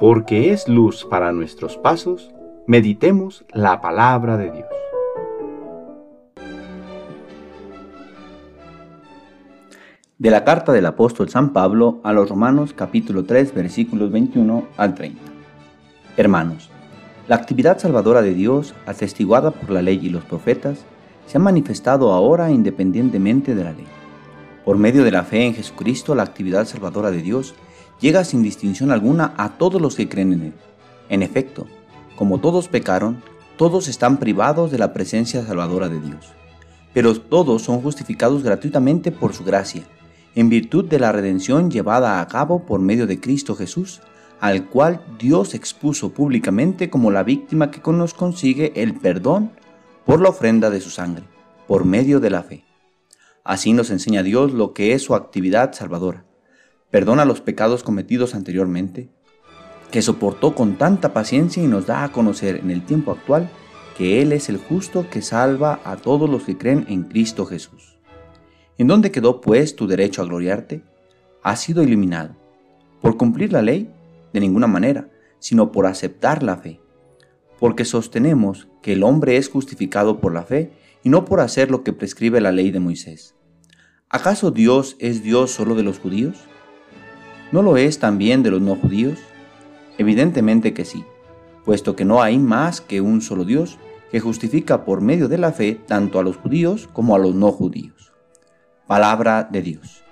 porque es luz para nuestros pasos, meditemos la palabra de Dios. De la carta del apóstol San Pablo a los Romanos capítulo 3 versículos 21 al 30. Hermanos, la actividad salvadora de Dios, atestiguada por la ley y los profetas, se ha manifestado ahora independientemente de la ley. Por medio de la fe en Jesucristo, la actividad salvadora de Dios llega sin distinción alguna a todos los que creen en Él. En efecto, como todos pecaron, todos están privados de la presencia salvadora de Dios. Pero todos son justificados gratuitamente por su gracia, en virtud de la redención llevada a cabo por medio de Cristo Jesús, al cual Dios expuso públicamente como la víctima que nos consigue el perdón por la ofrenda de su sangre, por medio de la fe. Así nos enseña Dios lo que es su actividad salvadora perdona los pecados cometidos anteriormente, que soportó con tanta paciencia y nos da a conocer en el tiempo actual que Él es el justo que salva a todos los que creen en Cristo Jesús. ¿En dónde quedó pues tu derecho a gloriarte? Ha sido eliminado. ¿Por cumplir la ley? De ninguna manera, sino por aceptar la fe. Porque sostenemos que el hombre es justificado por la fe y no por hacer lo que prescribe la ley de Moisés. ¿Acaso Dios es Dios solo de los judíos? ¿No lo es también de los no judíos? Evidentemente que sí, puesto que no hay más que un solo Dios que justifica por medio de la fe tanto a los judíos como a los no judíos. Palabra de Dios.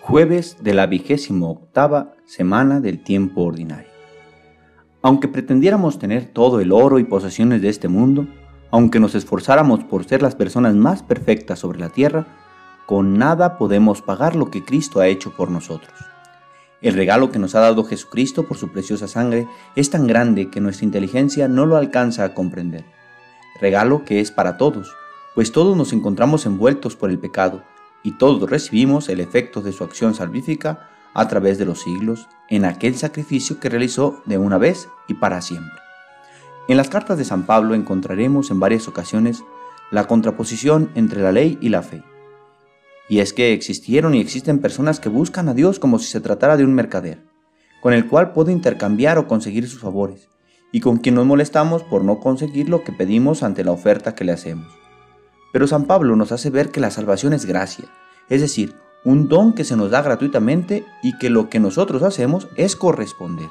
Jueves de la vigésimo octava semana del tiempo ordinario. Aunque pretendiéramos tener todo el oro y posesiones de este mundo, aunque nos esforzáramos por ser las personas más perfectas sobre la tierra, con nada podemos pagar lo que Cristo ha hecho por nosotros. El regalo que nos ha dado Jesucristo por su preciosa sangre es tan grande que nuestra inteligencia no lo alcanza a comprender. Regalo que es para todos, pues todos nos encontramos envueltos por el pecado y todos recibimos el efecto de su acción salvífica a través de los siglos en aquel sacrificio que realizó de una vez y para siempre. En las cartas de San Pablo encontraremos en varias ocasiones la contraposición entre la ley y la fe. Y es que existieron y existen personas que buscan a Dios como si se tratara de un mercader, con el cual puede intercambiar o conseguir sus favores, y con quien nos molestamos por no conseguir lo que pedimos ante la oferta que le hacemos. Pero San Pablo nos hace ver que la salvación es gracia, es decir, un don que se nos da gratuitamente y que lo que nosotros hacemos es corresponder.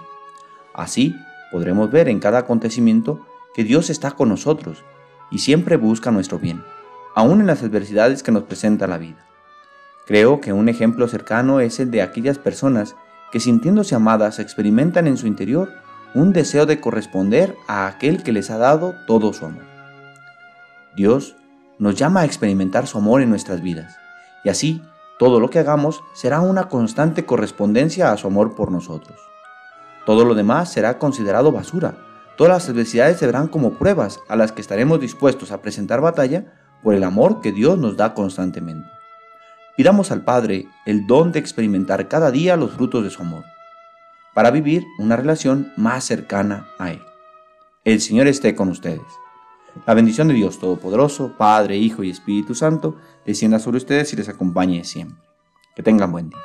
Así, podremos ver en cada acontecimiento que Dios está con nosotros y siempre busca nuestro bien, aun en las adversidades que nos presenta la vida. Creo que un ejemplo cercano es el de aquellas personas que sintiéndose amadas experimentan en su interior un deseo de corresponder a aquel que les ha dado todo su amor. Dios nos llama a experimentar su amor en nuestras vidas, y así todo lo que hagamos será una constante correspondencia a su amor por nosotros. Todo lo demás será considerado basura. Todas las adversidades se verán como pruebas a las que estaremos dispuestos a presentar batalla por el amor que Dios nos da constantemente. Pidamos al Padre el don de experimentar cada día los frutos de su amor, para vivir una relación más cercana a Él. El Señor esté con ustedes. La bendición de Dios Todopoderoso, Padre, Hijo y Espíritu Santo, descienda sobre ustedes y les acompañe siempre. Que tengan buen día.